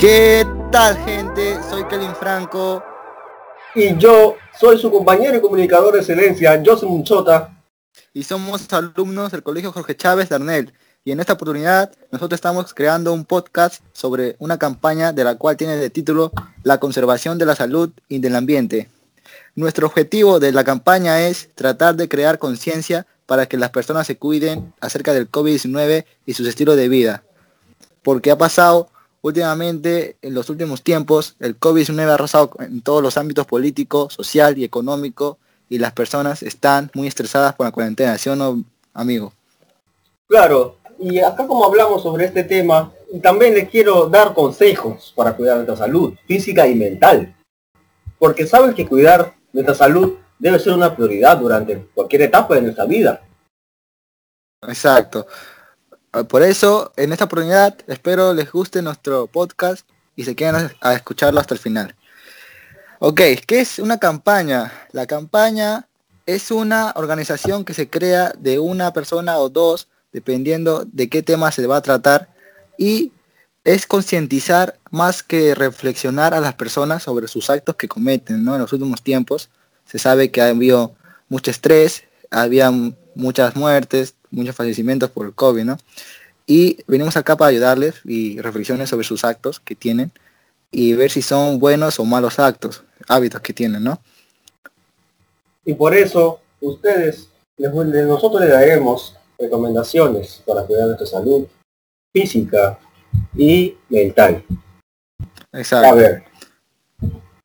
¿Qué tal gente? Soy Kelvin Franco. Y yo soy su compañero y comunicador de excelencia, José Munchota. Y somos alumnos del Colegio Jorge Chávez de Arnel. Y en esta oportunidad nosotros estamos creando un podcast sobre una campaña de la cual tiene de título La conservación de la salud y del ambiente. Nuestro objetivo de la campaña es tratar de crear conciencia para que las personas se cuiden acerca del COVID-19 y sus estilos de vida. Porque ha pasado últimamente, en los últimos tiempos, el COVID-19 ha arrasado en todos los ámbitos político, social y económico y las personas están muy estresadas por la cuarentena, ¿sí o no, amigo? Claro, y acá como hablamos sobre este tema, también les quiero dar consejos para cuidar nuestra salud física y mental. Porque saben que cuidar nuestra salud debe ser una prioridad durante cualquier etapa de nuestra vida. Exacto. Ah, por eso, en esta oportunidad, espero les guste nuestro podcast y se queden a escucharlo hasta el final. Ok, ¿qué es una campaña? La campaña es una organización que se crea de una persona o dos, dependiendo de qué tema se va a tratar, y es concientizar más que reflexionar a las personas sobre sus actos que cometen, ¿no? En los últimos tiempos se sabe que ha habido mucho estrés, había muchas muertes, muchos fallecimientos por el COVID, ¿no? Y venimos acá para ayudarles y reflexiones sobre sus actos que tienen y ver si son buenos o malos actos, hábitos que tienen, ¿no? Y por eso, ustedes, nosotros les daremos recomendaciones para cuidar nuestra salud física y mental. Exacto. A ver,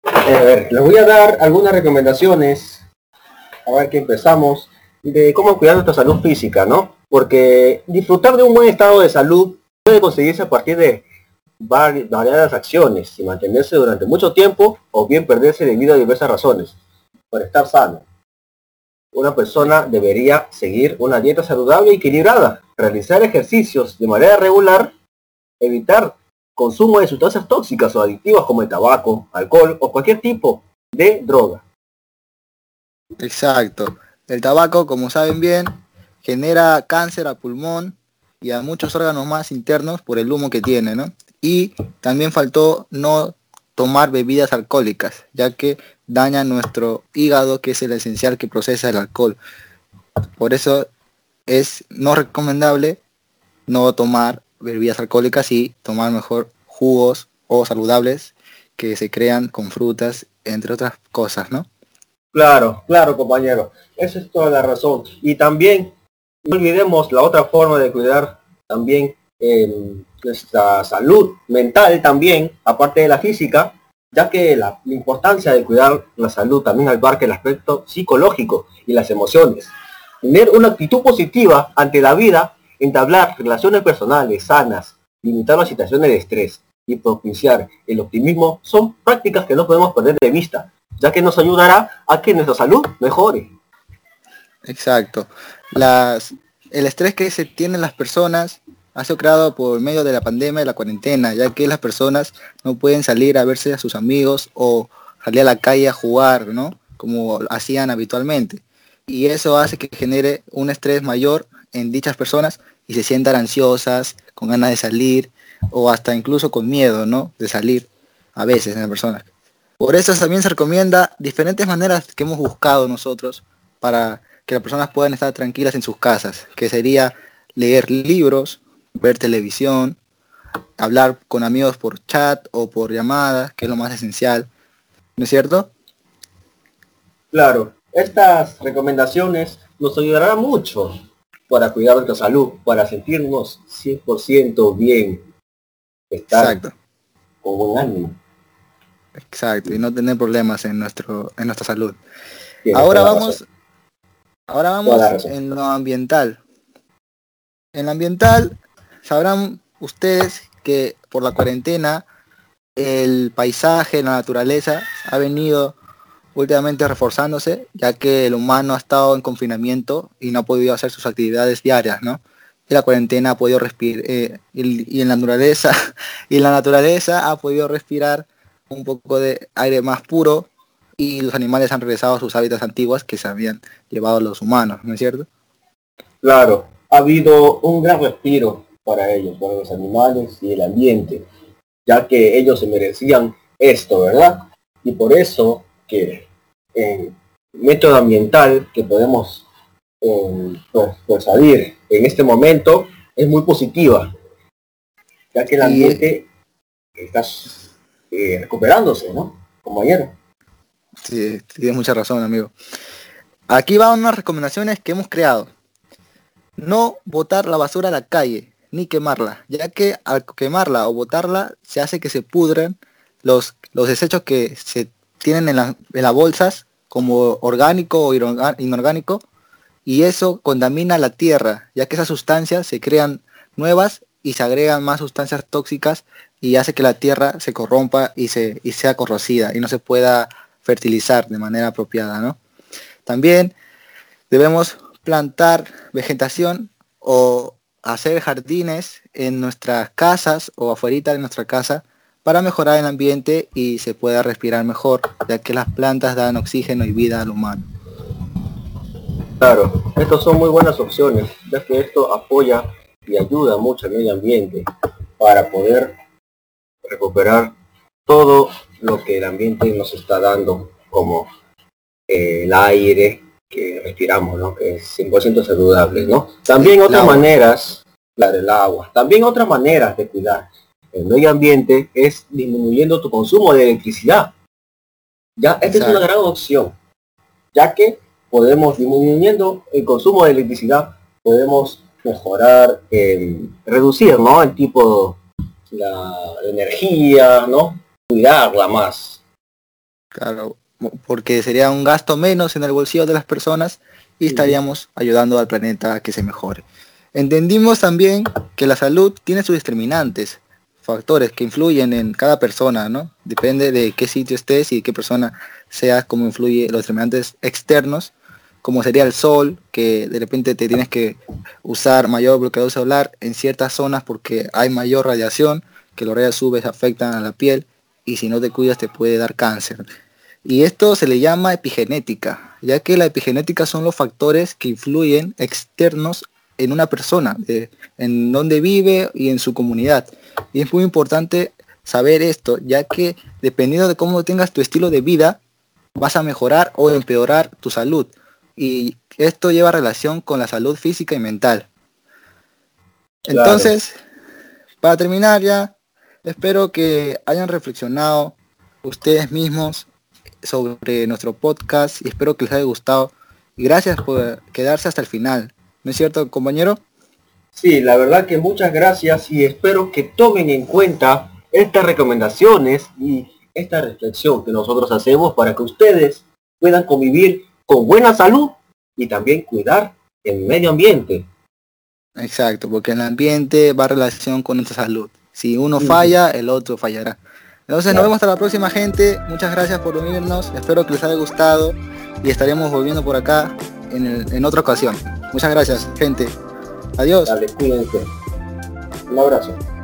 a ver, les voy a dar algunas recomendaciones. A ver que empezamos de cómo cuidar nuestra salud física, ¿no? Porque disfrutar de un buen estado de salud puede conseguirse a partir de variadas acciones y mantenerse durante mucho tiempo o bien perderse debido a diversas razones. Para estar sano, una persona debería seguir una dieta saludable y equilibrada, realizar ejercicios de manera regular, evitar consumo de sustancias tóxicas o adictivas como el tabaco, alcohol o cualquier tipo de droga. Exacto. El tabaco, como saben bien, genera cáncer a pulmón y a muchos órganos más internos por el humo que tiene, ¿no? Y también faltó no tomar bebidas alcohólicas, ya que daña nuestro hígado, que es el esencial que procesa el alcohol. Por eso es no recomendable no tomar bebidas alcohólicas y tomar mejor jugos o saludables que se crean con frutas, entre otras cosas, ¿no? Claro, claro, compañero. Esa es toda la razón. Y también, no olvidemos la otra forma de cuidar también em, nuestra salud mental también, aparte de la física, ya que la, importancia de cuidar la salud también abarca el aspecto psicológico y las emociones. Tener una actitud positiva ante la vida, entablar relaciones personales sanas, limitar las situaciones de estrés y propiciar el optimismo son prácticas que no podemos perder de vista, ya que nos ayudará a que nuestra salud mejore. Exacto. Las, el estrés que se tienen las personas ha sido creado por medio de la pandemia y la cuarentena, ya que las personas no pueden salir a verse a sus amigos o salir a la calle a jugar, ¿no? Como hacían habitualmente. Y eso hace que genere un estrés mayor en dichas personas y se sientan ansiosas, con ganas de salir o hasta incluso con miedo, ¿no? De salir a veces en las personas. Por eso también se recomienda diferentes maneras que hemos buscado nosotros para que las personas puedan estar tranquilas en sus casas, que sería leer libros, ver televisión, hablar con amigos por chat o por llamadas, que es lo más esencial, ¿no es cierto? Claro, estas recomendaciones nos ayudarán mucho para cuidar nuestra salud, para sentirnos 100% bien, estar Exacto. con buen ánimo. Exacto, y no tener problemas en nuestro en nuestra salud. ahora vamos ahora vamos en lo ambiental. En lo ambiental sabrán ustedes que por la cuarentena el paisaje, la naturaleza ha venido últimamente reforzándose, ya que el humano ha estado en confinamiento y no ha podido hacer sus actividades diarias, ¿no? Y la cuarentena ha podido respirar, eh, y, y, en la naturaleza, y la naturaleza ha podido respirar un poco de aire más puro y los animales han regresado a sus hábitats antiguos que se habían llevado los humanos, ¿no es cierto? Claro, ha habido un gran respiro para ellos, para los animales y el ambiente. ya que ellos se merecían esto, ¿verdad? Y por eso que en método ambiental que podemos eh, pues, pues en este momento es muy positiva, ya que el ambiente está eh, recuperándose, ¿no? Como ayer. Sí, tienes mucha razón, amigo. Aquí van unas recomendaciones que hemos creado. No botar la basura a la calle, ni quemarla, ya que al quemarla o botarla se hace que se pudren los, los desechos que se tienen en, en las bolsas como orgánico o inorgánico y eso contamina la tierra, ya que esas sustancias se crean nuevas y se agregan más sustancias tóxicas y hace que la tierra se corrompa y, se, y sea corrosida y no se pueda fertilizar de manera apropiada. ¿no? También debemos plantar vegetación o hacer jardines en nuestras casas o afuera de nuestra casa para mejorar el ambiente y se pueda respirar mejor, ya que las plantas dan oxígeno y vida al humano. Claro, estas son muy buenas opciones, ya que esto apoya y ayuda mucho al medio ambiente para poder recuperar todo lo que el ambiente nos está dando, como eh, el aire que respiramos, ¿no? que es 100% saludable. ¿no? También otras maneras, la del agua, también otras maneras de cuidar el medio ambiente es disminuyendo tu consumo de electricidad. Ya, esta es una gran opción, ya que podemos disminuyendo el consumo de electricidad, podemos mejorar, reducir, ¿no? El tipo, la, energía, ¿no? Cuidarla más. Claro, porque sería un gasto menos en el bolsillo de las personas y estaríamos ayudando al planeta a que se mejore. Entendimos también que la salud tiene sus determinantes, factores que influyen en cada persona, ¿no? Depende de qué sitio estés y qué persona sea, cómo influye los determinantes externos como sería el sol, que de repente te tienes que usar mayor bloqueador solar en ciertas zonas porque hay mayor radiación, que los rayos UV afectan a la piel y si no te cuidas te puede dar cáncer. Y esto se le llama epigenética, ya que la epigenética son los factores que influyen externos en una persona, en donde vive y en su comunidad. Y es muy importante saber esto, ya que dependiendo de cómo tengas tu estilo de vida, vas a mejorar o empeorar tu salud y esto lleva relación con la salud física y mental. Entonces, para terminar ya, espero que hayan reflexionado ustedes mismos sobre nuestro podcast y espero que les haya gustado. Y gracias por quedarse hasta el final. ¿No es cierto, compañero? Sí, la verdad que muchas gracias y espero que tomen en cuenta estas recomendaciones y esta reflexión que nosotros hacemos para que ustedes puedan convivir con buena salud y también cuidar el medio ambiente. Exacto, porque el ambiente va relación con nuestra salud. Si uno falla, el otro fallará. Entonces nos vemos hasta la próxima gente. Muchas gracias por unirnos. Espero que les haya gustado y estaremos volviendo por acá en, en otra ocasión. Muchas gracias, gente. Adiós. Dale, cuídense. Un abrazo.